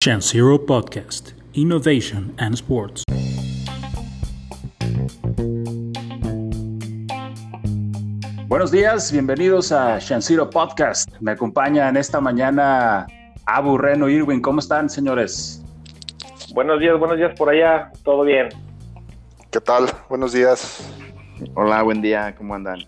Shan Zero Podcast Innovation and Sports. Buenos días, bienvenidos a Zero Podcast. Me acompaña en esta mañana Abu Reno Irwin. ¿Cómo están, señores? Buenos días, buenos días por allá. ¿Todo bien? ¿Qué tal? Buenos días. Hola, buen día. ¿Cómo andan?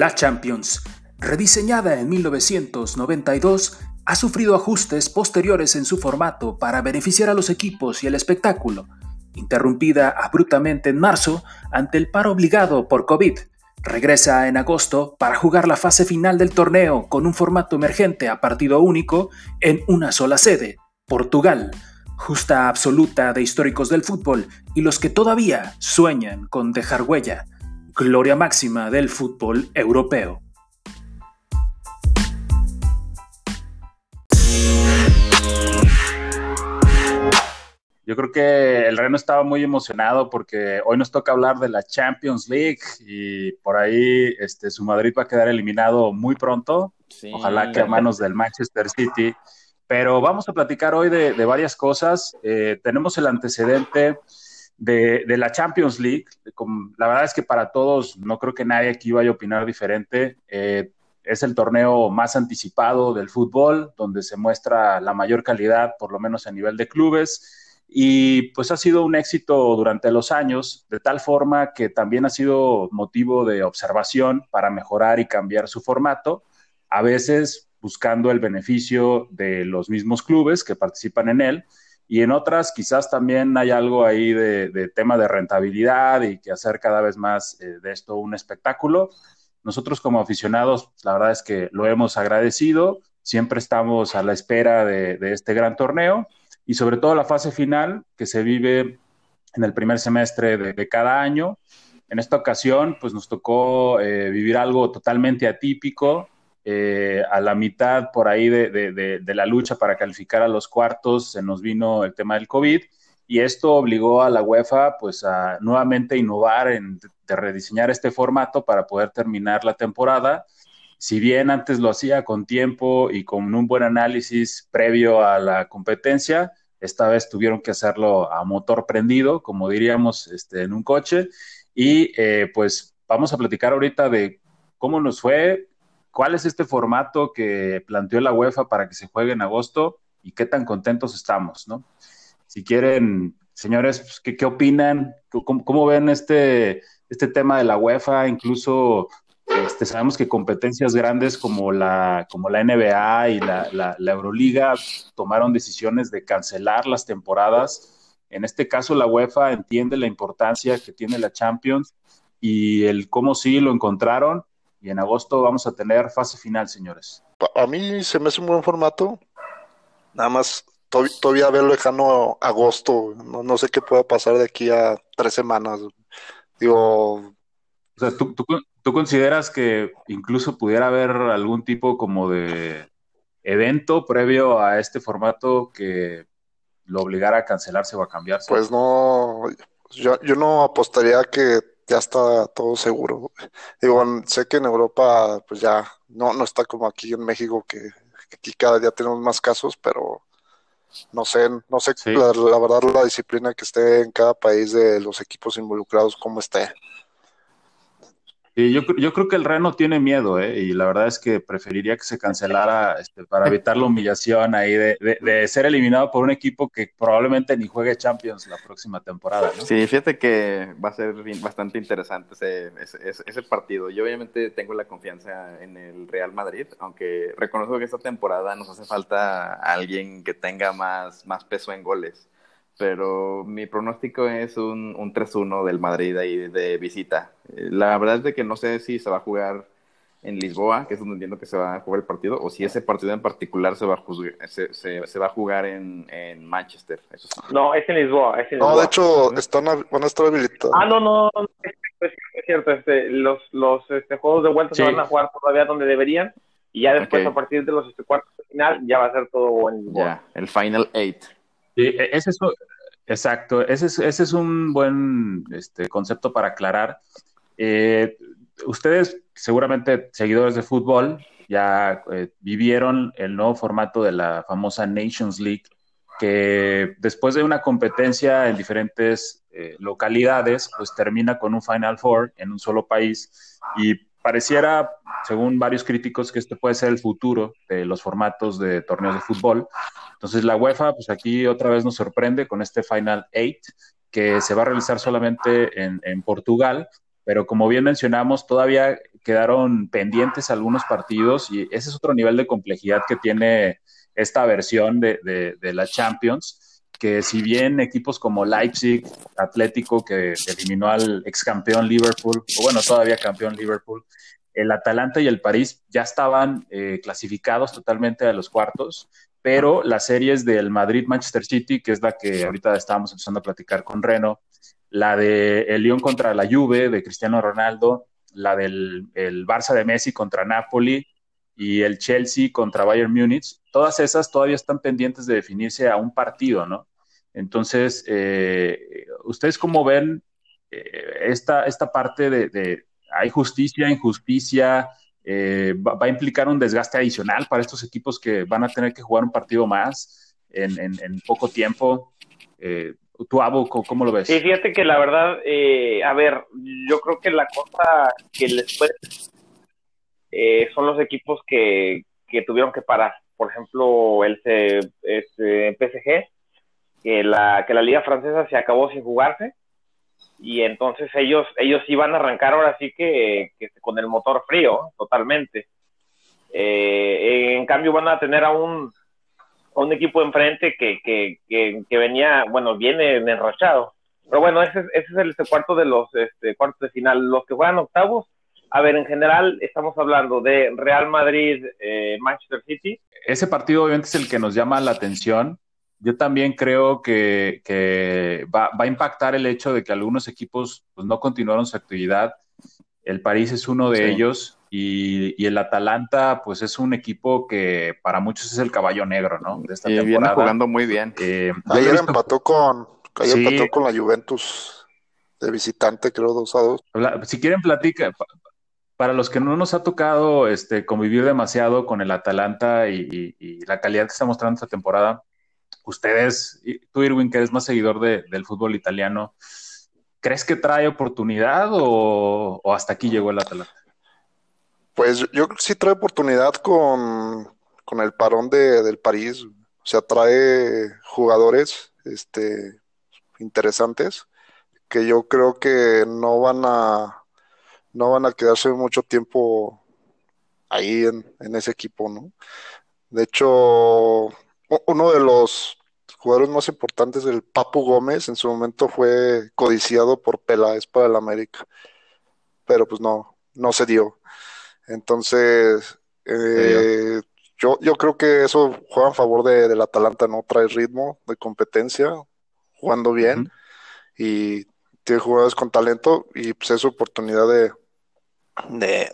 La Champions, rediseñada en 1992, ha sufrido ajustes posteriores en su formato para beneficiar a los equipos y el espectáculo, interrumpida abruptamente en marzo ante el paro obligado por COVID. Regresa en agosto para jugar la fase final del torneo con un formato emergente a partido único en una sola sede, Portugal, justa absoluta de históricos del fútbol y los que todavía sueñan con dejar huella gloria máxima del fútbol europeo. Yo creo que el Reno estaba muy emocionado porque hoy nos toca hablar de la Champions League y por ahí este, su Madrid va a quedar eliminado muy pronto. Ojalá que a manos del Manchester City. Pero vamos a platicar hoy de, varias cosas. Eh, tenemos el antecedente de, la Champions League. La verdad es que para todos, no creo que nadie aquí vaya a opinar diferente. Eh, es el torneo más anticipado del fútbol, donde se muestra la mayor calidad, por lo menos a nivel de clubes. Y pues ha sido un éxito durante los años, de tal forma que también ha sido motivo de observación para mejorar y cambiar su formato, a veces buscando el beneficio de los mismos clubes que participan en él, y en otras quizás también hay algo ahí de, tema de rentabilidad y que hacer cada vez más eh, de esto un espectáculo. Nosotros como aficionados, la verdad es que lo hemos agradecido, siempre estamos a la espera de, este gran torneo y sobre todo la fase final que se vive en el primer semestre de, cada año. En esta ocasión, pues nos tocó eh, vivir algo totalmente atípico, eh, a la mitad por ahí de, la lucha para calificar a los cuartos se nos vino el tema del COVID y esto obligó a la UEFA pues a nuevamente innovar en rediseñar este formato para poder terminar la temporada. Si bien antes lo hacía con tiempo y con un buen análisis previo a la competencia, esta vez tuvieron que hacerlo a motor prendido, como diríamos este, en un coche. Y eh, pues vamos a platicar ahorita de cómo nos fue, ¿Cuál es este formato que planteó la UEFA para que se juegue en agosto y qué tan contentos estamos, no? Si quieren, señores, pues, ¿qué, opinan? ¿Cómo, ven este, este tema de la UEFA? Incluso este, sabemos que competencias grandes como la, como la NBA y la, la, Euroliga tomaron decisiones de cancelar las temporadas. En este caso, la UEFA entiende la importancia que tiene la Champions y el cómo sí lo encontraron y en agosto vamos a tener fase final, señores. A mí se me hace un buen formato. Nada más todavía veo lejano agosto. No, sé qué pueda pasar de aquí a tres semanas. Digo. O sea, ¿tú, tú, consideras que incluso pudiera haber algún tipo como de evento previo a este formato que lo obligara a cancelarse o a cambiarse? Pues no. Yo, yo no apostaría que ya está todo seguro. Digo, sé que en Europa pues ya no, no está como aquí en México que, aquí cada día tenemos más casos, pero no sé, no sé la, la, verdad la disciplina que esté en cada país de los equipos involucrados, cómo esté yo, yo, creo que el Reno tiene miedo, ¿eh? y la verdad es que preferiría que se cancelara este, para evitar la humillación ahí de, de, ser eliminado por un equipo que probablemente ni juegue Champions la próxima temporada. ¿no? Sí, fíjate que va a ser bastante interesante ese, ese, ese, partido. Yo obviamente tengo la confianza en el Real Madrid, aunque reconozco que esta temporada nos hace falta alguien que tenga más, más peso en goles pero mi pronóstico es un, un 3-1 del Madrid ahí de visita. La verdad es de que no sé si se va a jugar en Lisboa, que es donde entiendo que se va a jugar el partido, o si ese partido en particular se va a, jugar, se, se, va a jugar en, en Manchester. Eso No, es en Lisboa. Es en No, de hecho, están, van a estar habilitados. Ah, no, no, es, cierto. Este, los los este, juegos de vuelta se van a jugar todavía donde deberían, y ya después, a partir de los este, cuartos de final, ya va a ser todo en Lisboa. Ya, el Final Eight. E, Exacto, ese es, ese es un buen este, concepto para aclarar. Eh, ustedes, seguramente seguidores de fútbol, ya eh, vivieron el nuevo formato de la famosa Nations League, que después de una competencia en diferentes eh, localidades, pues termina con un Final Four en un solo país y pareciera, según varios críticos, que este puede ser el futuro de los formatos de torneos de fútbol. Entonces la UEFA, pues aquí otra vez nos sorprende con este Final Eight, que se va a realizar solamente en, Portugal, pero como bien mencionamos, todavía quedaron pendientes algunos partidos y ese es otro nivel de complejidad que tiene esta versión de, de, la Champions, que si bien equipos como Leipzig, Atlético, que eliminó al ex campeón Liverpool, o bueno, todavía campeón Liverpool, el Atalanta y el París ya estaban eh, clasificados totalmente a los cuartos, pero las series del Madrid-Manchester City, que es la que ahorita estábamos empezando a platicar con Reno, la de el Lyon contra la Juve de Cristiano Ronaldo, la del el Barça de Messi contra Napoli y el Chelsea contra Bayern Múnich, todas esas todavía están pendientes de definirse a un partido, ¿no? Entonces, eh, ¿ustedes cómo ven eh, esta, esta parte de, hay justicia, injusticia? Eh, va, a implicar un desgaste adicional para estos equipos que van a tener que jugar un partido más en, en poco tiempo. ¿Tú, Abo, cómo lo ves? Sí, fíjate que la verdad, eh, a ver, yo creo que la cosa que les puede eh, son los equipos que, que tuvieron que parar. Por ejemplo, el este, PSG, que la, que la liga francesa se acabó sin jugarse y entonces ellos ellos iban a arrancar ahora sí que, con el motor frío totalmente eh, en cambio van a tener a un un equipo enfrente que, que, que, venía, bueno, viene enrachado. Pero bueno, ese, ese es el cuarto de los este, cuartos de final. Los que juegan octavos, a ver, en general estamos hablando de Real Madrid, eh, Manchester City. Ese partido obviamente es el que nos llama la atención. Yo también creo que, que va, va, a impactar el hecho de que algunos equipos pues, no continuaron su actividad. El París es uno de ellos y, el Atalanta, pues es un equipo que para muchos es el caballo negro, ¿no? De esta temporada. viene jugando muy bien. Eh, ayer empató con, empató con la Juventus de visitante, creo, dos a dos. Si quieren, platica. Para los que no nos ha tocado este, convivir demasiado con el Atalanta y, la calidad que está mostrando esta temporada, ustedes, tú, Irwin, que eres más seguidor del fútbol italiano, ¿crees que trae oportunidad o hasta aquí llegó el Atalanta? Pues yo sí trae oportunidad con, el parón de, del París. O sea, trae jugadores este, interesantes que yo creo que no van a no van a quedarse mucho tiempo ahí en, en ese equipo, ¿no? De hecho, uno de los jugadores más importantes del Papu Gómez en su momento fue codiciado por Peláez para el América, pero pues no, no se dio. Entonces, eh, yo, yo creo que eso juega en favor de, del Atalanta, ¿no? Trae ritmo de competencia, jugando bien y tiene jugadores con talento y pues es su oportunidad de,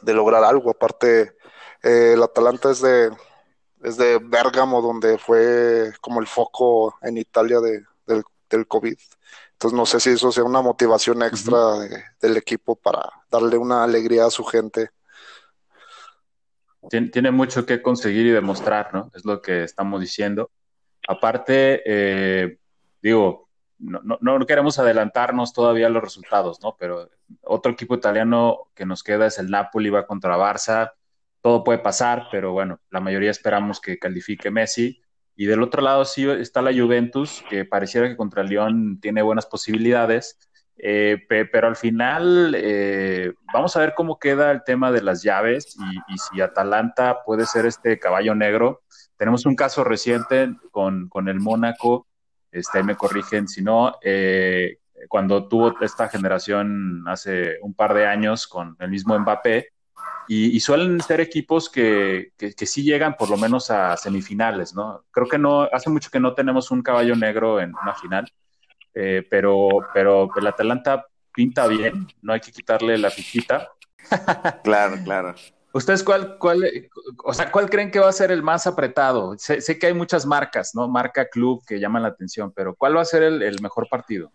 de, lograr algo. Aparte, eh, el Atalanta es de, es de Bérgamo, donde fue como el foco en Italia de, del, del COVID. Entonces no sé si eso sea una motivación extra del equipo para darle una alegría a su gente tiene, mucho que conseguir y demostrar, ¿no? Es lo que estamos diciendo. Aparte, eh, digo, no, no, queremos adelantarnos todavía los resultados, ¿no? Pero otro equipo italiano que nos queda es el Napoli, va contra Barça. Todo puede pasar, pero bueno, la mayoría esperamos que califique Messi. Y del otro lado sí está la Juventus, que pareciera que contra el León tiene buenas posibilidades. Eh, pero al final eh, vamos a ver cómo queda el tema de las llaves y, si Atalanta puede ser este caballo negro. Tenemos un caso reciente con, el Mónaco, este, me corrigen si no, eh, cuando tuvo esta generación hace un par de años con el mismo Mbappé, y, suelen ser equipos que, que, que, sí llegan por lo menos a semifinales, ¿no? Creo que no, hace mucho que no tenemos un caballo negro en una final. Eh, pero, pero el Atalanta pinta bien, no hay que quitarle la fichita. claro, claro. ¿Ustedes cuál, cuál, o sea, cuál creen que va a ser el más apretado? Sé, que hay muchas marcas, ¿no? Marca, club que llaman la atención, pero ¿cuál va a ser el, mejor partido?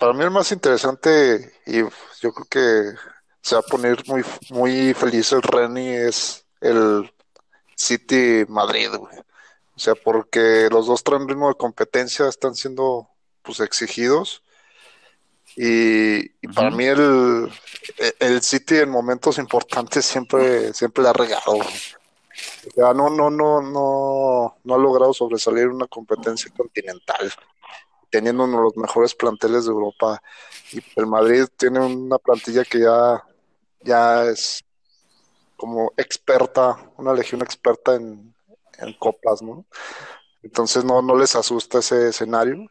Para mí el más interesante, y yo creo que se va a poner muy, muy feliz el Reni, es el City Madrid, güey. O sea, porque los dos traen ritmo de competencia, están siendo pues exigidos y, para mí el, el City en momentos importantes siempre, siempre le ha regado. O no, no, no, no, no ha logrado sobresalir en una competencia continental, teniendo uno de los mejores planteles de Europa. Y el Madrid tiene una plantilla que ya, ya es como experta, una legión experta en, en copas, ¿no? Entonces no, no les asusta ese escenario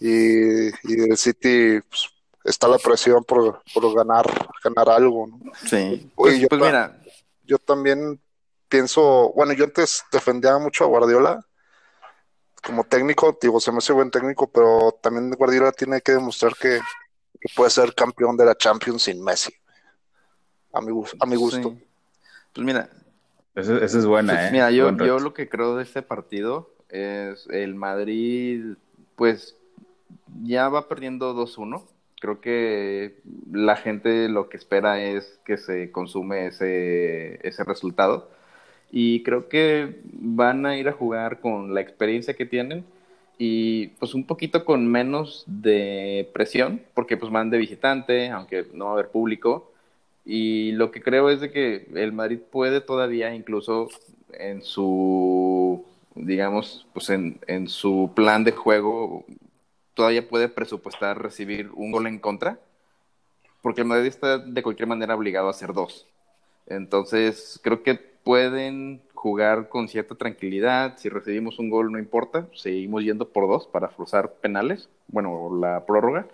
y, y el City pues, está la presión por, por, ganar, ganar algo. ¿no? Sí, pues, yo, pues mira. Yo también pienso, bueno, yo antes defendía mucho a Guardiola como técnico, digo, se me hace buen técnico, pero también Guardiola tiene que demostrar que, puede ser campeón de la Champions sin Messi. A mi, a mi gusto. Pues mira. Esa es buena, pues ¿eh? Mira, yo, yo lo que creo de este partido es el Madrid, pues ya va perdiendo 2-1. Creo que la gente lo que espera es que se consume ese, ese resultado. Y creo que van a ir a jugar con la experiencia que tienen y pues un poquito con menos de presión, porque pues van de visitante, aunque no va a haber público. Y lo que creo es de que el Madrid puede todavía incluso en su, digamos, pues en, en su plan de juego todavía puede presupuestar recibir un gol en contra, porque el Madrid está de cualquier manera obligado a hacer dos. Entonces, creo que pueden jugar con cierta tranquilidad. Si recibimos un gol, no importa, seguimos yendo por dos para forzar penales, bueno, la prórroga.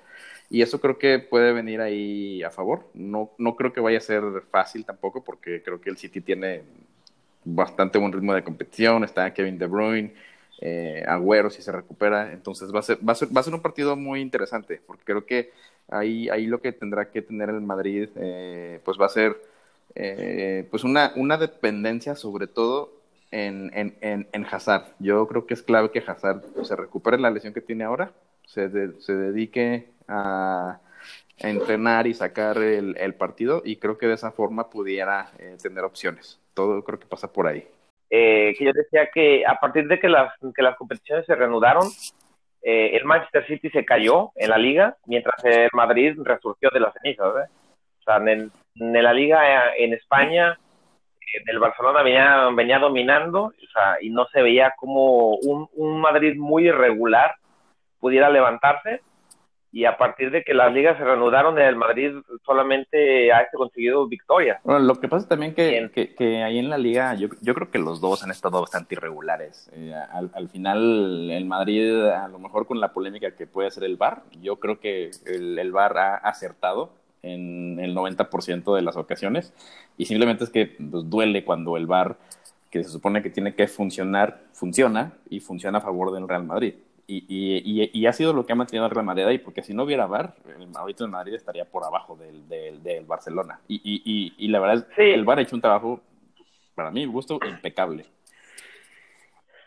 Y eso creo que puede venir ahí a favor. No, no creo que vaya a ser fácil tampoco, porque creo que el City tiene bastante buen ritmo de competición. Está Kevin De Bruyne, eh, Agüero si se recupera. Entonces va a, ser, va, a ser, va a ser un partido muy interesante, porque creo que ahí, ahí lo que tendrá que tener el Madrid, eh, pues va a ser eh, pues una, una dependencia sobre todo en, en, en, Hazard. Yo creo que es clave que Hazard se recupere la lesión que tiene ahora, se, se dedique a, entrenar y sacar el, el, partido y creo que de esa forma pudiera eh, tener opciones. Todo creo que pasa por ahí. Eh, que yo decía que a partir de que las, que las competiciones se reanudaron, eh, el Manchester City se cayó en la liga, mientras el Madrid resurgió de las cenizas. ¿eh? O sea, en, en, la liga en España, el Barcelona venía, venía dominando o sea, y no se veía como un, un Madrid muy irregular pudiera levantarse y a partir de que las ligas se reanudaron, el Madrid solamente ha conseguido victorias. Bueno, lo que pasa también que, que, que, ahí en la liga, yo, yo creo que los dos han estado bastante irregulares. Eh, al, al, final, el Madrid, a lo mejor con la polémica que puede hacer el VAR, yo creo que el, el VAR ha acertado en el 90% de las ocasiones y simplemente es que pues, duele cuando el VAR, que se supone que tiene que funcionar, funciona y funciona a favor del Real Madrid y, y, y, ha sido lo que ha mantenido el Real Madrid ahí, porque si no hubiera VAR, el, ahorita el Madrid estaría por abajo del, del, del Barcelona. Y, y, la verdad es que el VAR ha hecho un trabajo, para mí, gusto impecable.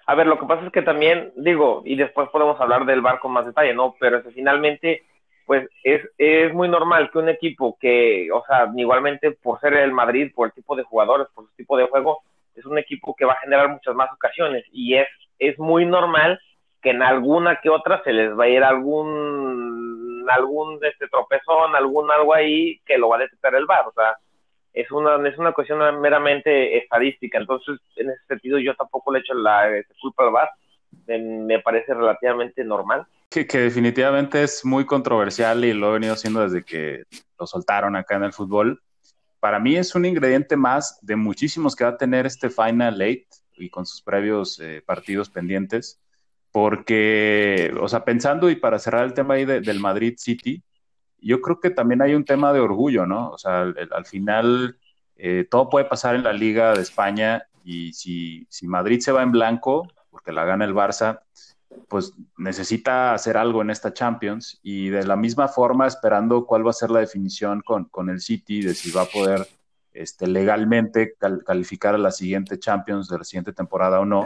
A ver, lo que pasa es que también, digo, y después podemos hablar del VAR con más detalle, ¿no? Pero finalmente, pues es, es muy normal que un equipo que, o sea, igualmente por ser el Madrid, por el tipo de jugadores, por su tipo de juego, es un equipo que va a generar muchas más ocasiones y es, es muy normal que en alguna que otra se les va a ir algún algún este tropezón, algún algo ahí que lo va a detectar el VAR, o sea, es una es una cuestión meramente estadística, entonces en ese sentido yo tampoco le echo la este, culpa al VAR, me, parece relativamente normal. Que, definitivamente es muy controversial y lo he venido haciendo desde que lo soltaron acá en el fútbol. Para mí es un ingrediente más de muchísimos que va a tener este Final Eight y con sus previos eh, partidos pendientes porque, o sea, pensando y para cerrar el tema ahí del Madrid City, yo creo que también hay un tema de orgullo, ¿no? O sea, al, final eh, todo puede pasar en la Liga de España y si, si Madrid se va en blanco, porque la gana el Barça, pues necesita hacer algo en esta Champions y de la misma forma esperando cuál va a ser la definición con, con el City, de si va a poder este, legalmente calificar a la siguiente Champions de la siguiente temporada o no,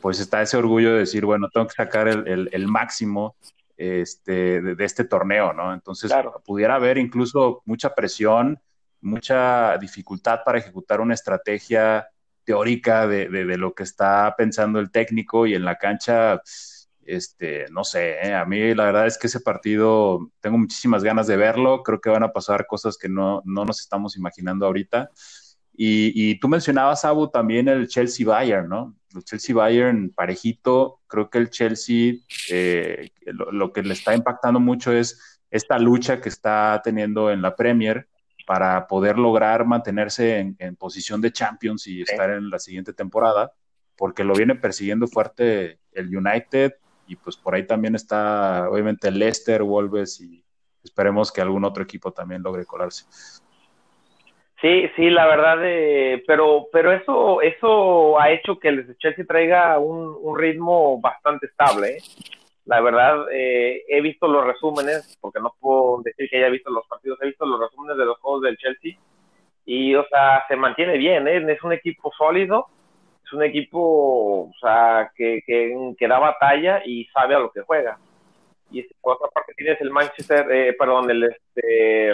pues está ese orgullo de decir, bueno, tengo que sacar el, máximo este, de, este torneo, ¿no? Entonces, pudiera haber incluso mucha presión, mucha dificultad para ejecutar una estrategia teórica de, de lo que está pensando el técnico y en la cancha este, no sé, ¿eh? a mí la verdad es que ese partido tengo muchísimas ganas de verlo, creo que van a pasar cosas que no, nos estamos imaginando ahorita. Y, tú mencionabas, Abu, también el Chelsea-Bayern, ¿no? El Chelsea-Bayern parejito, creo que el Chelsea eh, lo, que le está impactando mucho es esta lucha que está teniendo en la Premier para poder lograr mantenerse en, posición de Champions y estar en la siguiente temporada, porque lo viene persiguiendo fuerte el United, y pues por ahí también está obviamente Leicester, Wolves y esperemos que algún otro equipo también logre colarse. Sí, sí, la verdad, eh, pero pero eso eso ha hecho que el Chelsea traiga un, ritmo bastante estable. ¿eh? La verdad, eh, he visto los resúmenes, porque no puedo decir que haya visto los partidos, he visto los resúmenes de los juegos del Chelsea y, o sea, se mantiene bien, es un equipo sólido es un equipo o sea, que, que, da batalla y sabe a lo que juega. Y por otra parte tienes el Manchester, eh, perdón, el este,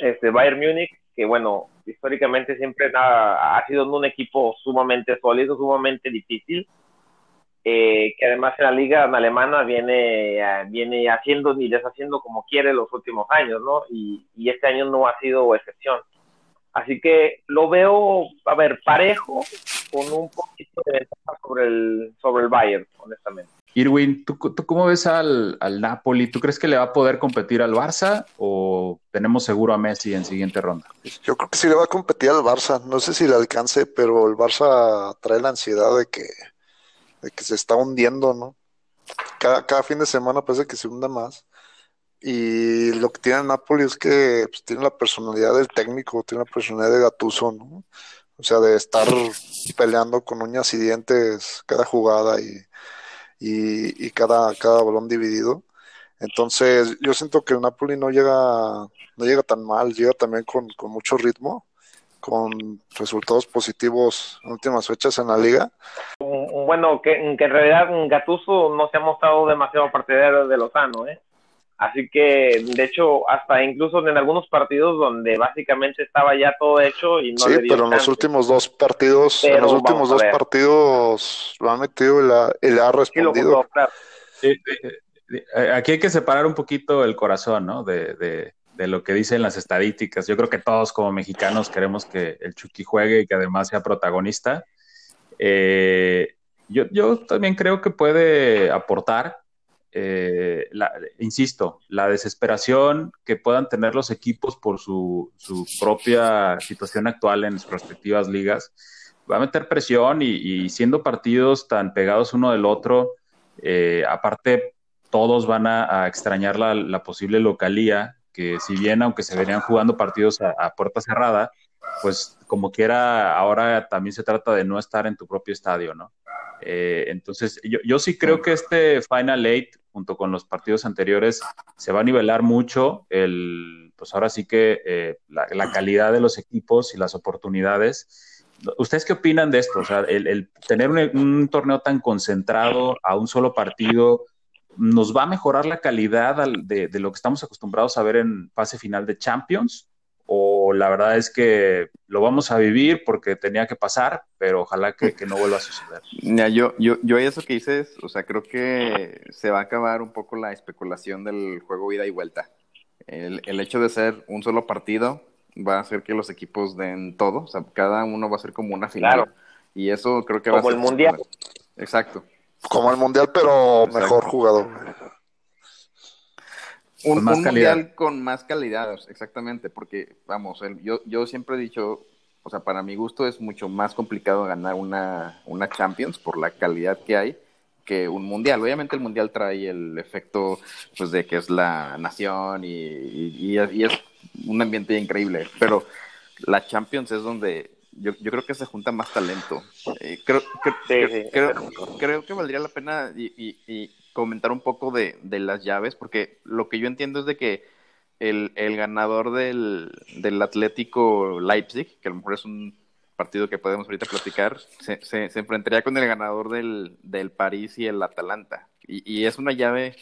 este Bayern Múnich, que bueno, históricamente siempre ha, sido un equipo sumamente sólido, sumamente difícil, eh, que además en la liga alemana viene, viene haciendo ni deshaciendo como quiere los últimos años, ¿no? Y, y este año no ha sido excepción. Así que lo veo, a ver, parejo, con un poquito de ventaja sobre el, sobre el Bayern, honestamente. Irwin, ¿tú, cómo ves al, al, Napoli? ¿Tú crees que le va a poder competir al Barça o tenemos seguro a Messi en siguiente ronda? Yo creo que sí le va a competir al Barça. No sé si le alcance, pero el Barça trae la ansiedad de que, de que se está hundiendo, ¿no? Cada, cada fin de semana parece que se hunda más. Y lo que tiene Napoli es que pues, tiene la personalidad del técnico, tiene la personalidad de Gatuso, ¿no? O sea, de estar peleando con uñas y dientes cada jugada y, y, cada, cada balón dividido. Entonces, yo siento que el Napoli no llega, no llega tan mal, llega también con, con mucho ritmo, con resultados positivos en últimas fechas en la liga. Bueno, que, que en realidad Gatuso no se ha mostrado demasiado partidario de Lozano, ¿eh? Así que, de hecho, hasta incluso en algunos partidos donde básicamente estaba ya todo hecho y no Sí, pero en los últimos dos partidos, en los últimos dos partidos lo ha metido y, le ha respondido. Aquí hay que separar un poquito el corazón, ¿no? De, de, de, lo que dicen las estadísticas. Yo creo que todos como mexicanos queremos que el Chucky juegue y que además sea protagonista. Eh, yo, yo también creo que puede aportar eh, insisto, la desesperación que puedan tener los equipos por su, propia situación actual en sus respectivas ligas, va a meter presión y, siendo partidos tan pegados uno del otro, eh, aparte todos van a, extrañar la, posible localía, que si bien aunque se verían jugando partidos a, puerta cerrada, pues como quiera, ahora también se trata de no estar en tu propio estadio, ¿no? Eh, entonces, yo, sí creo que este Final Eight, junto con los partidos anteriores, se va a nivelar mucho el, pues ahora sí que eh, la, calidad de los equipos y las oportunidades. ¿Ustedes qué opinan de esto? O sea, el, tener un, torneo tan concentrado a un solo partido, ¿nos va a mejorar la calidad de, de, lo que estamos acostumbrados a ver en fase final de Champions? O la verdad es que lo vamos a vivir porque tenía que pasar, pero ojalá que, no vuelva a suceder. Ya, yo, yo, yo eso que dices, o sea, creo que se va a acabar un poco la especulación del juego ida y vuelta. El, el hecho de ser un solo partido va a hacer que los equipos den todo, o sea, cada uno va a ser como una final. Y eso creo que va a ser... Como el Mundial. Exacto. Como el Mundial, pero mejor jugador. Un, mundial con más calidad, exactamente, porque vamos, yo, yo siempre he dicho, o sea, para mi gusto es mucho más complicado ganar una, una Champions por la calidad que hay que un mundial. Obviamente el mundial trae el efecto pues de que es la nación y, y, es un ambiente increíble, pero la Champions es donde yo, yo creo que se junta más talento. Eh, creo, creo, creo, que valdría la pena y, comentar un poco de, las llaves, porque lo que yo entiendo es de que el, ganador del, del, Atlético Leipzig, que a lo mejor es un partido que podemos ahorita platicar, se, se, enfrentaría con el ganador del, del, París y el Atalanta. Y, y, es una llave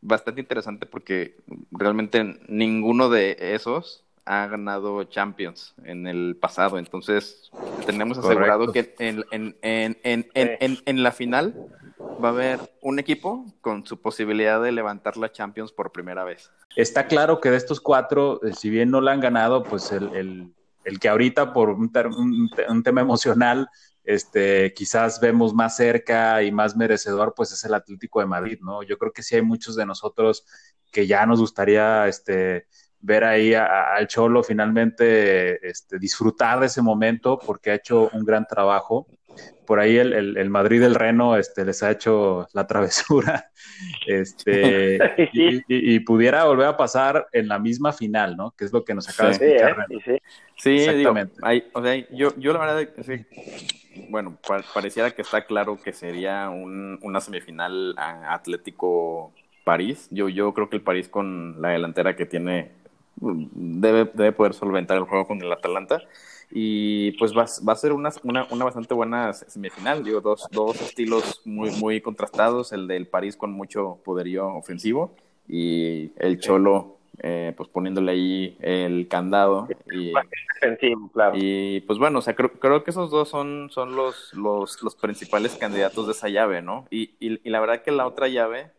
bastante interesante porque realmente ninguno de esos ha ganado Champions en el pasado. Entonces, tenemos asegurado que en, en, en, en, la final va a haber un equipo con su posibilidad de levantar la Champions por primera vez. Está claro que de estos cuatro, eh, si bien no la han ganado, pues el, el, que ahorita por un, un, tema emocional, este, quizás vemos más cerca y más merecedor, pues es el Atlético de Madrid, ¿no? Yo creo que sí hay muchos de nosotros que ya nos gustaría, este, ver ahí al Cholo finalmente este, disfrutar de ese momento porque ha hecho un gran trabajo. Por ahí el, el, Madrid del Reno este, les ha hecho la travesura este, y, pudiera volver a pasar en la misma final, ¿no? Que es lo que nos acaba de explicar. Sí, sí. exactamente. o sea, yo, yo la verdad, bueno, pareciera que está claro que sería un, una semifinal Atlético París. Yo, yo creo que el París con la delantera que tiene debe, debe poder solventar el juego con el Atalanta. Y pues va, va a ser una, una, una, bastante buena semifinal. Digo, dos, dos estilos muy, muy contrastados: el del París con mucho poderío ofensivo y el Cholo eh, pues poniéndole ahí el candado y, claro. y pues bueno, o sea, creo, creo que esos dos son, son los, los, los principales candidatos de esa llave, ¿no? Y, y, y la verdad que la otra llave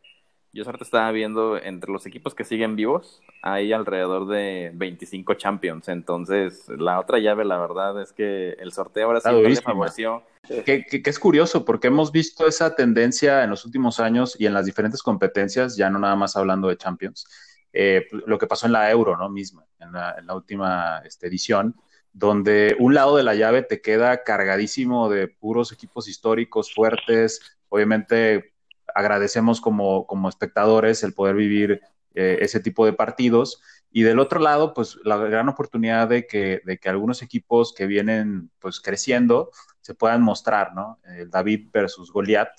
yo ahorita estaba viendo entre los equipos que siguen vivos, hay alrededor de 25 Champions. Entonces, la otra llave, la verdad es que el sorteo ahora sí le favoreció. Que, que, es curioso, porque hemos visto esa tendencia en los últimos años y en las diferentes competencias, ya no nada más hablando de Champions, eh, lo que pasó en la Euro, ¿no? Misma, en la, en la última este, edición, donde un lado de la llave te queda cargadísimo de puros equipos históricos fuertes, obviamente agradecemos como, como espectadores el poder vivir eh, ese tipo de partidos. Y del otro lado, pues la gran oportunidad de que, de que algunos equipos que vienen pues creciendo se puedan mostrar, ¿no? El David versus Goliat.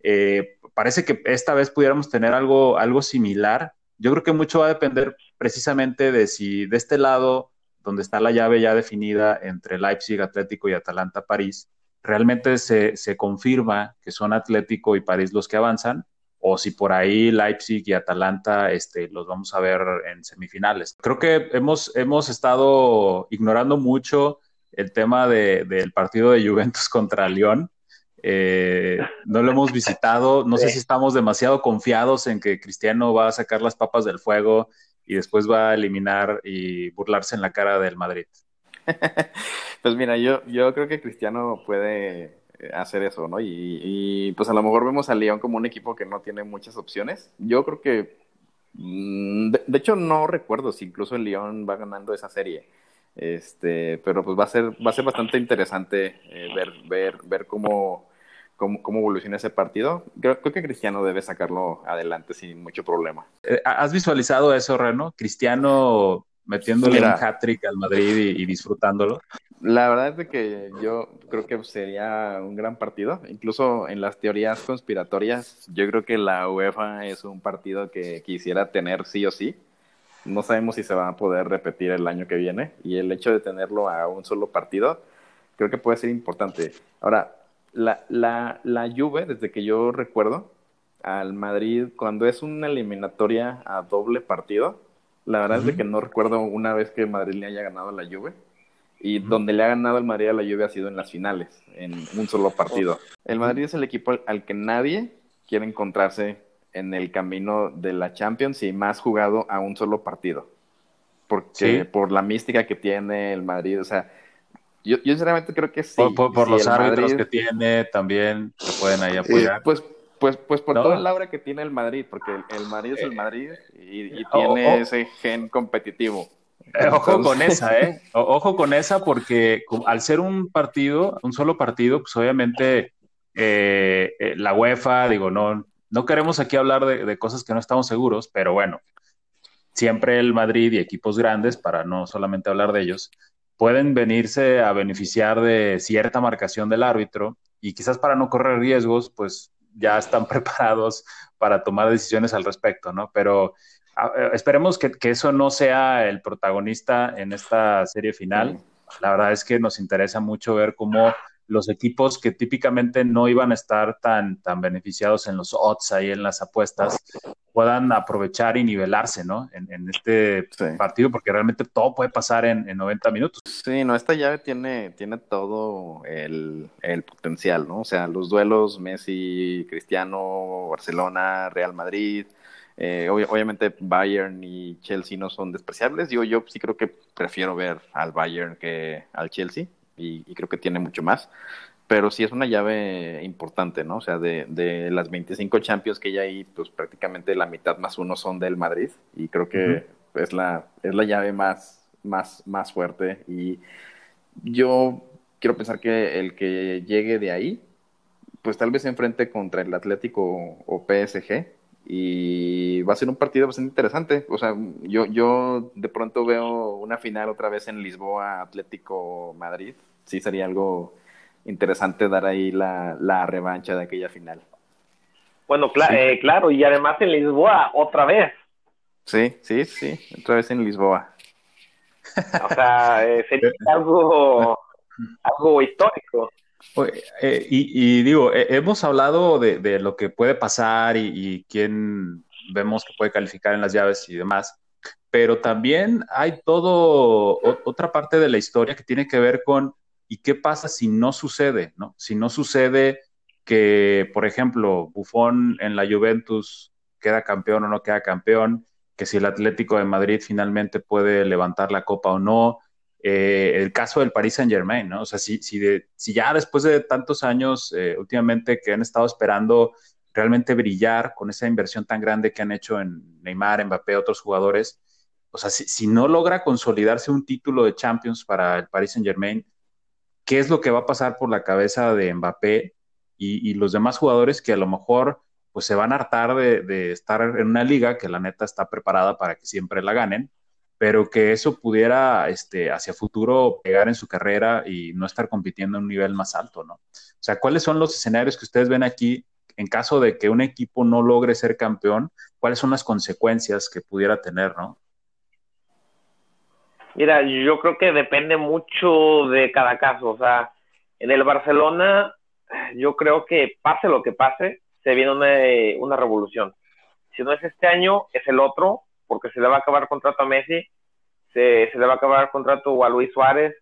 Eh, parece que esta vez pudiéramos tener algo, algo similar. Yo creo que mucho va a depender precisamente de si de este lado, donde está la llave ya definida entre Leipzig, Atlético y Atalanta, París, realmente se, se, confirma que son Atlético y París los que avanzan, o si por ahí Leipzig y Atalanta este, los vamos a ver en semifinales. Creo que hemos, hemos estado ignorando mucho el tema de, del partido de Juventus contra León. Eh, no lo hemos visitado, no sé si estamos demasiado confiados en que Cristiano va a sacar las papas del fuego y después va a eliminar y burlarse en la cara del Madrid. pues mira, yo, yo creo que Cristiano puede hacer eso, ¿no? Y, pues a lo mejor vemos a León como un equipo que no tiene muchas opciones. Yo creo que, mm, de, hecho no recuerdo si incluso el León va ganando esa serie. Este, pero pues va a ser, va a ser bastante interesante eh, ver, ver, ver cómo, cómo, cómo, evoluciona ese partido. Creo, creo, que Cristiano debe sacarlo adelante sin mucho problema. Eh, ¿Has visualizado eso, Reno? Cristiano metiéndole un hat-trick al Madrid y, disfrutándolo? La verdad es que yo creo que sería un gran partido. Incluso en las teorías conspiratorias, yo creo que la UEFA es un partido que quisiera tener sí o sí. No sabemos si se va a poder repetir el año que viene y el hecho de tenerlo a un solo partido creo que puede ser importante. Ahora, la, la, la Juve, desde que yo recuerdo, al Madrid, cuando es una eliminatoria a doble partido, la verdad es que no recuerdo una vez que Madrid le haya ganado a la Juve. Y donde le ha ganado el Madrid a la Juve ha sido en las finales, en un solo partido. El Madrid es el equipo al, que nadie quiere encontrarse en el camino de la Champions y más jugado a un solo partido. Porque por la mística que tiene el Madrid, o sea, yo, yo sinceramente creo que sí. Por, los árbitros que tiene también, se pueden ahí apoyar. pues pues, pues por toda la aura que tiene el Madrid, porque el, Madrid es el Madrid y, tiene ese gen competitivo. Eh, ojo con esa, ¿eh? ojo con esa, porque al ser un partido, un solo partido, pues obviamente eh, eh, la UEFA, digo, no, no queremos aquí hablar de, de, cosas que no estamos seguros, pero bueno, siempre el Madrid y equipos grandes, para no solamente hablar de ellos, pueden venirse a beneficiar de cierta marcación del árbitro y quizás para no correr riesgos, pues ya están preparados para tomar decisiones al respecto, ¿no? Pero esperemos que, eso no sea el protagonista en esta serie final. La verdad es que nos interesa mucho ver cómo los equipos que típicamente no iban a estar tan, tan beneficiados en los odds ahí en las apuestas puedan aprovechar y nivelarse, ¿no? En, este partido, porque realmente todo puede pasar en, 90 minutos. Sí, no, esta llave tiene, tiene todo el, potencial, ¿no? O sea, los duelos Messi, Cristiano, Barcelona, Real Madrid, eh, obviamente Bayern y Chelsea no son despreciables. Yo, yo sí creo que prefiero ver al Bayern que al Chelsea y, creo que tiene mucho más. Pero sí es una llave importante, ¿no? O sea, de, de las 25 Champions que hay pues prácticamente la mitad más uno son del Madrid. Y creo que es, la, es la llave más, más, más fuerte. Y yo quiero pensar que el que llegue de ahí, pues tal vez se enfrente contra el Atlético o PSG. Y va a ser un partido bastante interesante. O sea, yo, yo de pronto veo una final otra vez en Lisboa, Atlético Madrid sí sería algo interesante dar ahí la, la revancha de aquella final. Bueno, eh, claro, y además en Lisboa, otra vez. Sí, sí, sí, otra vez en Lisboa. O sea, eh, sería algo, algo histórico. Eh, y, digo, hemos hablado de, lo que puede pasar y, quién vemos que puede calificar en las llaves y demás, pero también hay todo otra parte de la historia que tiene que ver con ¿Y qué pasa si no sucede? ¿no? Si no sucede que, por ejemplo, Buffon en la Juventus queda campeón o no queda campeón, que si el Atlético de Madrid finalmente puede levantar la copa o no. Eh, el caso del Paris Saint Germain, ¿no? O sea, si, si, si ya después de tantos años, eh, últimamente que han estado esperando realmente brillar con esa inversión tan grande que han hecho en Neymar, Mbappé, otros jugadores, o sea, si, si no logra consolidarse un título de Champions para el Paris Saint Germain, qué es lo que va a pasar por la cabeza de Mbappé y, los demás jugadores que a lo mejor pues se van a hartar de, estar en una liga que la neta está preparada para que siempre la ganen, pero que eso pudiera este, hacia futuro pegar en su carrera y no estar compitiendo en un nivel más alto, ¿no? O sea, ¿cuáles son los escenarios que ustedes ven aquí en caso de que un equipo no logre ser campeón? ¿Cuáles son las consecuencias que pudiera tener, ¿no? Mira, yo creo que depende mucho de cada caso. O sea, en el Barcelona, yo creo que pase lo que pase, se viene una, una revolución. Si no es este año, es el otro, porque se le va a acabar contrato a Messi, se, se le va a acabar contrato a Luis Suárez,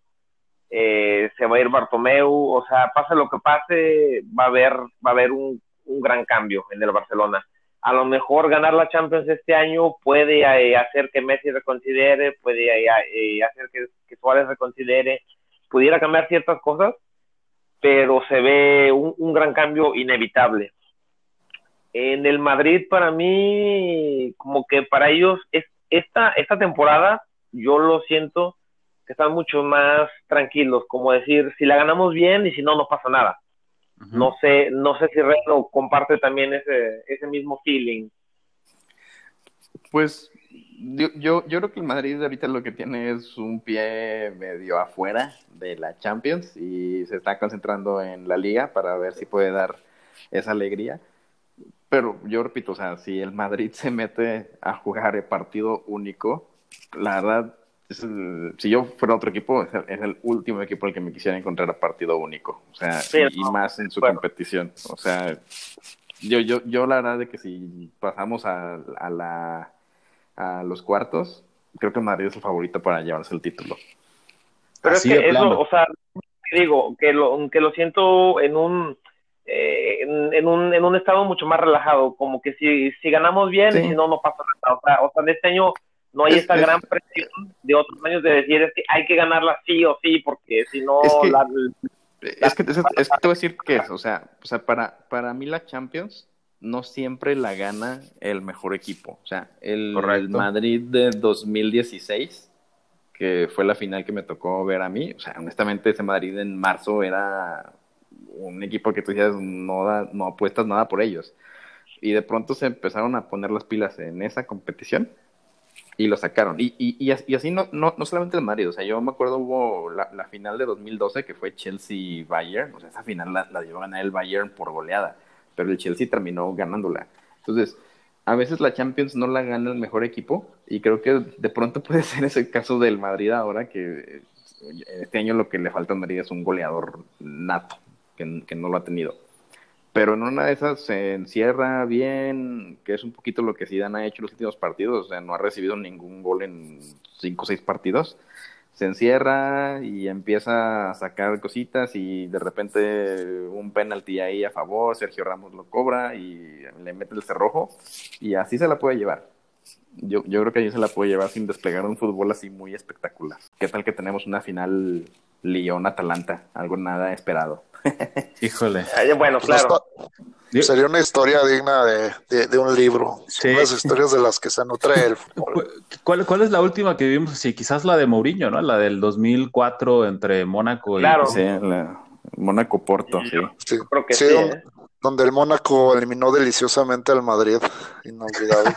eh, se va a ir Bartomeu, o sea, pase lo que pase, va a haber, va a haber un, un gran cambio en el Barcelona a lo mejor ganar la Champions este año puede eh, hacer que Messi reconsidere, puede eh, eh, hacer que, Suárez reconsidere, pudiera cambiar ciertas cosas, pero se ve un, gran cambio inevitable. En el Madrid, para mí, como que para ellos, es, esta, esta temporada, yo lo siento que están mucho más tranquilos, como decir, si la ganamos bien y si no, no pasa nada. No sé, no sé si Reno comparte también ese, ese mismo feeling. Pues yo, yo, yo creo que el Madrid ahorita lo que tiene es un pie medio afuera de la Champions y se está concentrando en la liga para ver si puede dar esa alegría. Pero yo repito, o sea, si el Madrid se mete a jugar el partido único, la verdad si yo fuera otro equipo, es el, último equipo al que me quisiera encontrar a partido único. O sea, y, más en su competición. O sea, yo, yo, yo la verdad de que si pasamos a, a, la, a los cuartos, creo que Madrid es el favorito para llevarse el título. Pero es que eso, o sea, digo, que lo, que lo siento en un, eh, en, un, en un estado mucho más relajado, como que si, si ganamos bien, si no, no pasa nada. O sea, o sea, en este año no hay esta gran presión de otros años de decir es que hay que ganarla sí o sí, porque si no... Es que, es, que, te voy a decir que es, o sea, o sea para, para mí la Champions no siempre la gana el mejor equipo. O sea, el, el, Madrid de 2016, que fue la final que me tocó ver a mí, o sea, honestamente ese Madrid en marzo era un equipo que tú decías, no, da, no apuestas nada por ellos. Y de pronto se empezaron a poner las pilas en esa competición y lo sacaron. Y, y, y, así no, no, no solamente el Madrid, o sea, yo me acuerdo hubo la, la final de 2012 que fue Chelsea-Bayern, o sea, esa final la, la a ganar el Bayern por goleada, pero el Chelsea terminó ganándola. Entonces, a veces la Champions no la gana el mejor equipo y creo que de pronto puede ser ese caso del Madrid ahora que este año lo que le falta a Madrid es un goleador nato, que, que no lo ha tenido. Pero en una de esas se encierra bien, que es un poquito lo que Zidane ha hecho en los últimos partidos, o sea, no ha recibido ningún gol en cinco o seis partidos se encierra y empieza a sacar cositas y de repente un penalti ahí a favor, Sergio Ramos lo cobra y le mete el cerrojo y así se la puede llevar. Yo, yo creo que ahí se la puede llevar sin desplegar un fútbol así muy espectacular. ¿Qué tal que tenemos una final Lyon-Atalanta? Algo nada esperado. Híjole. Bueno, pues claro. Sería una historia digna de, de, un libro. Sí. Las historias de las que se nutre el fútbol. ¿Cuál, ¿Cuál, es la última que vimos? Sí, quizás la de Mourinho, ¿no? La del 2004 entre Mónaco y... Claro. Sí, Mónaco-Porto, sí. sí. Creo que sí, ¿eh? Donde, el Mónaco eliminó deliciosamente al Madrid. Inolvidable.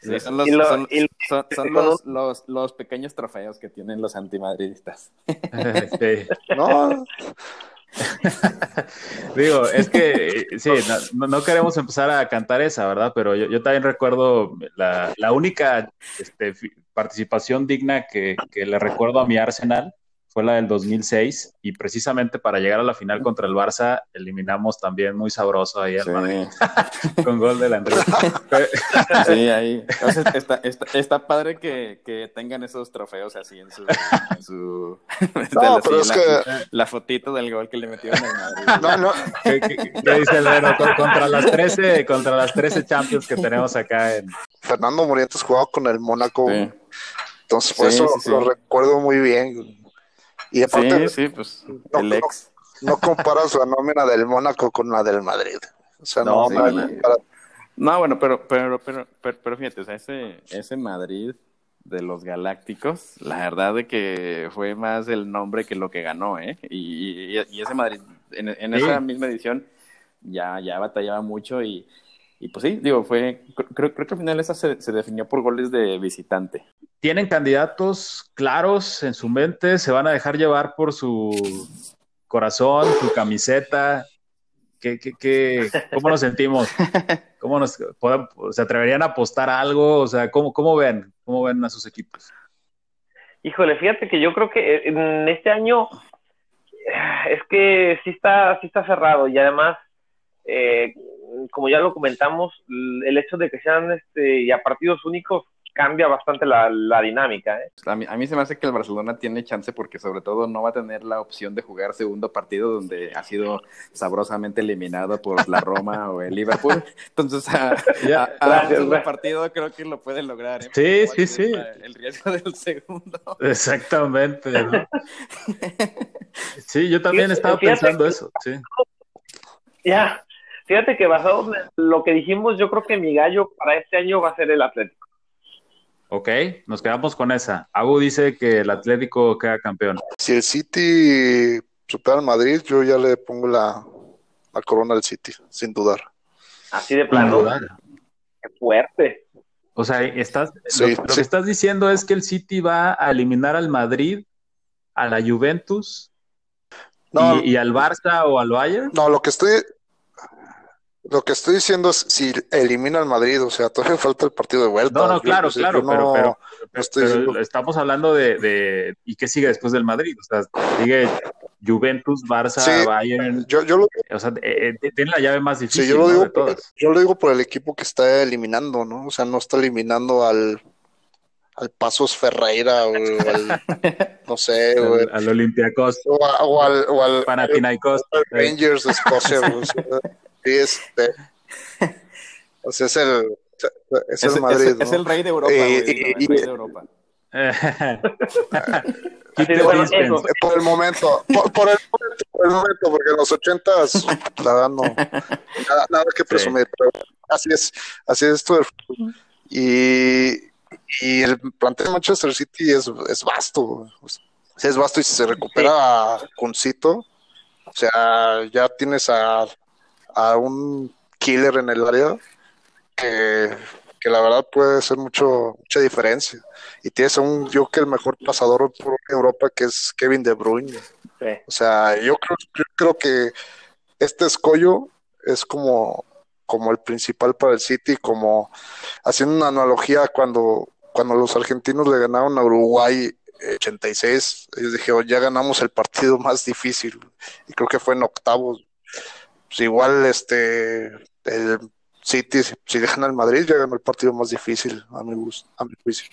sí, son, los, lo, son, son, son los, los, los, pequeños trofeos que tienen los antimadridistas. sí. No... Digo, es que sí, no, no, queremos empezar a cantar esa, ¿verdad? Pero yo, yo también recuerdo la, la única este, participación digna que, que, le recuerdo a mi Arsenal fue la del 2006 y precisamente para llegar a la final contra el Barça eliminamos también muy sabroso ahí al sí. Madrid con gol del Andrés. sí, ahí. O sea, está, está, está, padre que, que, tengan esos trofeos así en su... En su no, pero es la, que... la, fotito del gol que le metieron al Madrid. No, no. ¿Qué, qué, qué dice el Vero? Contra las 13, contra las 13 Champions que tenemos acá en... Fernando Morientes jugaba con el Mónaco. Sí. Entonces, por sí, eso sí, lo recuerdo muy bien. Y aparte, sí, sí, pues no, el ex. No, no, comparas la nómina del Mónaco con la del Madrid. O sea, no, no, sí, para... no bueno, pero, pero, pero, pero, pero fíjate, o sea, ese, ese Madrid de los Galácticos, la verdad de que fue más el nombre que lo que ganó, ¿eh? Y, y, y ese Madrid, en, en esa misma edición, ya, ya batallaba mucho y, y pues sí, digo, fue, creo, creo que al final esa se, se, definió por goles de visitante. ¿Tienen candidatos claros en su mente? ¿Se van a dejar llevar por su corazón, su camiseta? ¿Qué, qué, qué, ¿Cómo nos sentimos? ¿Cómo nos, ¿Se atreverían a apostar algo? O sea, ¿cómo, ¿cómo ven? ¿Cómo ven a sus equipos? Híjole, fíjate que yo creo que en este año es que sí está, sí está cerrado y además eh, como ya lo comentamos, el hecho de que sean este, ya partidos únicos cambia bastante la, la dinámica. ¿eh? A, mí, a, mí, se me hace que el Barcelona tiene chance porque sobre todo no va a tener la opción de jugar segundo partido donde ha sido sabrosamente eliminado por la Roma o el Liverpool. Entonces, a, ya, a, a gracias, segundo partido creo que lo puede lograr. ¿eh? Sí, sí, sí. El riesgo del segundo. Exactamente. ¿no? sí, yo también estaba pensando eso. Sí. Ya, Fíjate que basado en lo que dijimos, yo creo que mi gallo para este año va a ser el Atlético. Ok, nos quedamos con esa. Abu dice que el Atlético queda campeón. Si el City supera al Madrid, yo ya le pongo la, la corona al City, sin dudar. Así de plano. Qué fuerte. O sea, estás, sí, lo, que estás diciendo es que el City va a eliminar al Madrid, a la Juventus no, y, y, al Barça o al Bayern. No, lo que estoy, lo que estoy diciendo es si elimina al Madrid, o sea, todavía falta el partido de vuelta. No, no, claro, pues, claro, no, pero, pero, no pero estamos hablando de, de, ¿y qué sigue después del Madrid? O sea, sigue Juventus, Barça, sí, Bayern. Yo, yo lo, o sea, eh, tiene la llave más difícil. Sí, yo lo digo, por, yo lo digo por el equipo que está eliminando, ¿no? O sea, no está eliminando al al Pasos Ferreira o al, no sé, al, o, al Olympiacos o, a, o, al, o al Panathinaikos, Rangers de Escocia. Sí, este. O sea, es el, es el es, Madrid. Es, ¿no? es, el rey de Europa. Eh, güey, ¿no? el rey de Europa. por el momento, por, por, el momento, por el momento, porque en los ochentas, la verdad no, nada, nada que presumir, sí. pero así es, así es esto del fútbol. Y, y el plantel de Manchester City es, es vasto, es vasto y si se recupera sí. Cuncito, o sea, ya tienes a a un killer en el área que, que la verdad puede ser mucho, mucha diferencia. Y tienes a un, yo que el mejor pasador por Europa que es Kevin De Bruyne. Sí. O sea, yo creo, yo creo que este escollo es como, como el principal para el City, como haciendo una analogía cuando, cuando los argentinos le ganaron a Uruguay 86, ellos dijeron, ya ganamos el partido más difícil, y creo que fue en octavos. Pues igual este el City, si gana el Madrid, ya ganó el partido más difícil, a mi, a mi juicio.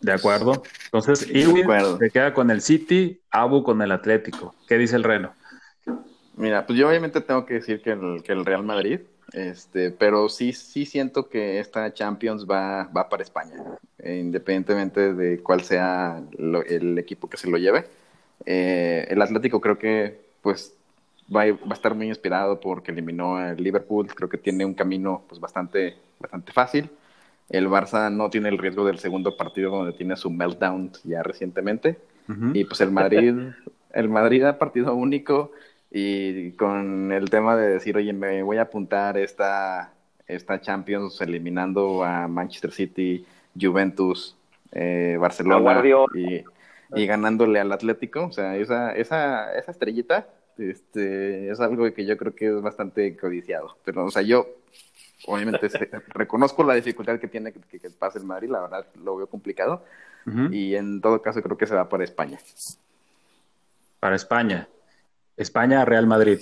De acuerdo. Entonces, Irwin se queda con el City, Abu con el Atlético. ¿Qué dice el Reno? Mira, pues yo obviamente tengo que decir que el, que el Real Madrid, este, pero sí, sí siento que esta Champions va, va para España, independientemente de cuál sea el equipo que se lo lleve. Eh, el Atlético creo que pues va, va, a estar muy inspirado porque eliminó al Liverpool, creo que tiene un camino pues bastante, bastante fácil. El Barça no tiene el riesgo del segundo partido donde tiene su meltdown ya recientemente. Y pues el Madrid, el Madrid ha partido único y con el tema de decir, oye, me voy a apuntar esta, esta Champions eliminando a Manchester City, Juventus, eh, Barcelona y, y, ganándole al Atlético. O sea, esa, esa, esa estrellita este, es algo que yo creo que es bastante codiciado. Pero, o sea, yo obviamente reconozco la dificultad que tiene que, que, pase el Madrid, la verdad lo veo complicado. Y en todo caso creo que se va para España. Para España. España, Real Madrid.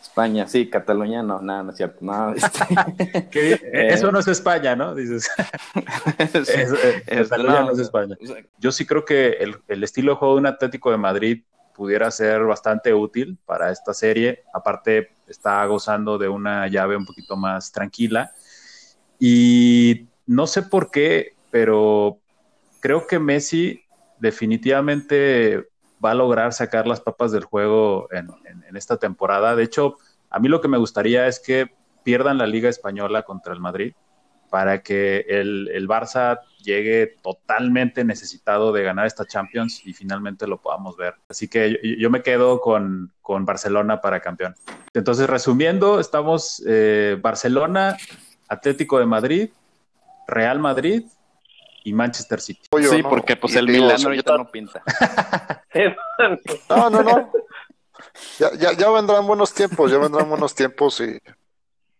España, sí, Cataluña, no, nada, no es cierto. No, este, eh, eso no es España, ¿no? Dices. Cataluña no, es España. Yo sí creo que el, el estilo de juego de un Atlético de Madrid pudiera ser bastante útil para esta serie. Aparte, está gozando de una llave un poquito más tranquila. Y no sé por qué, pero creo que Messi definitivamente va a lograr sacar las papas del juego en, esta temporada. De hecho, a mí lo que me gustaría es que pierdan la Liga Española contra el Madrid para que el, el Barça llegue totalmente necesitado de ganar esta Champions y finalmente lo podamos ver. Así que yo, me quedo con, Barcelona para campeón. Entonces, resumiendo, estamos eh, Barcelona, Atlético de Madrid, Real Madrid y Manchester City. sí, porque pues el Milan ahorita no pinta. no, no, no. Ya, ya, ya vendrán buenos tiempos, ya vendrán buenos tiempos y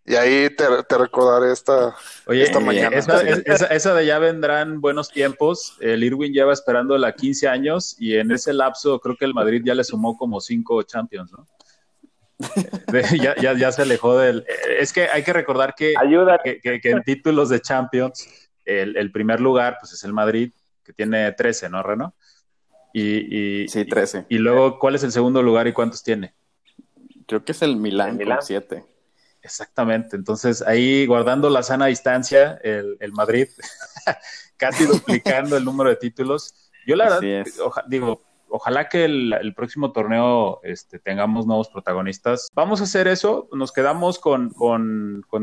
y ahí te, te recordaré esta, esta mañana. Esa, de ya vendrán buenos tiempos. El Irwin lleva esperando la 15 años y en ese lapso creo que el Madrid ya le sumó como cinco Champions, ¿no? ya, ya, ya, se alejó del... Es que hay que recordar que, que, que, en títulos de Champions el, el, primer lugar pues es el Madrid, que tiene 13, ¿no, Reno? Y, y, sí, 13. Y, luego, ¿cuál es el segundo lugar y cuántos tiene? Creo que es el Milan, con 7. Exactamente. Entonces, ahí guardando la sana distancia, el, Madrid casi duplicando el número de títulos. Yo la verdad, digo, ojalá que el, próximo torneo este, tengamos nuevos protagonistas. Vamos a hacer eso. Nos quedamos con,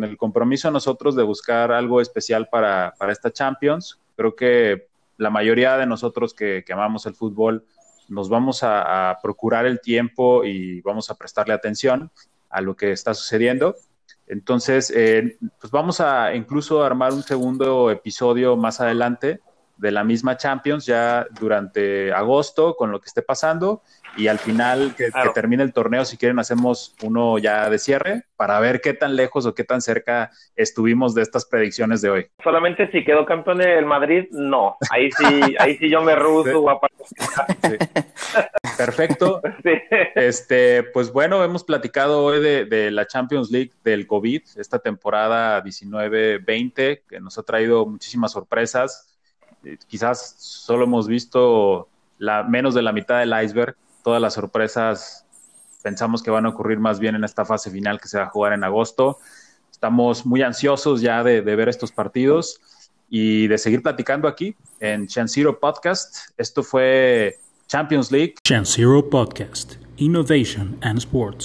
el compromiso nosotros de buscar algo especial para, esta Champions. Creo que la mayoría de nosotros que, amamos el fútbol nos vamos a, a, procurar el tiempo y vamos a prestarle atención a lo que está sucediendo. Entonces, eh, pues vamos a incluso armar un segundo episodio más adelante de la misma Champions ya durante agosto con lo que esté pasando y al final que, termine el torneo si quieren hacemos uno ya de cierre para ver qué tan lejos o qué tan cerca estuvimos de estas predicciones de hoy. Solamente si quedó campeón el Madrid, no. Ahí sí, ahí sí yo me ruso Perfecto. Este, pues bueno, hemos platicado hoy de, de la Champions League del COVID, esta temporada 19-20 que nos ha traído muchísimas sorpresas eh, quizás solo hemos visto la, menos de la mitad del iceberg. Todas las sorpresas pensamos que van a ocurrir más bien en esta fase final que se va a jugar en agosto. Estamos muy ansiosos ya de, ver estos partidos y de seguir platicando aquí en Chanciro Podcast. Esto fue Champions League. Chanciro Podcast, Innovation and Sports.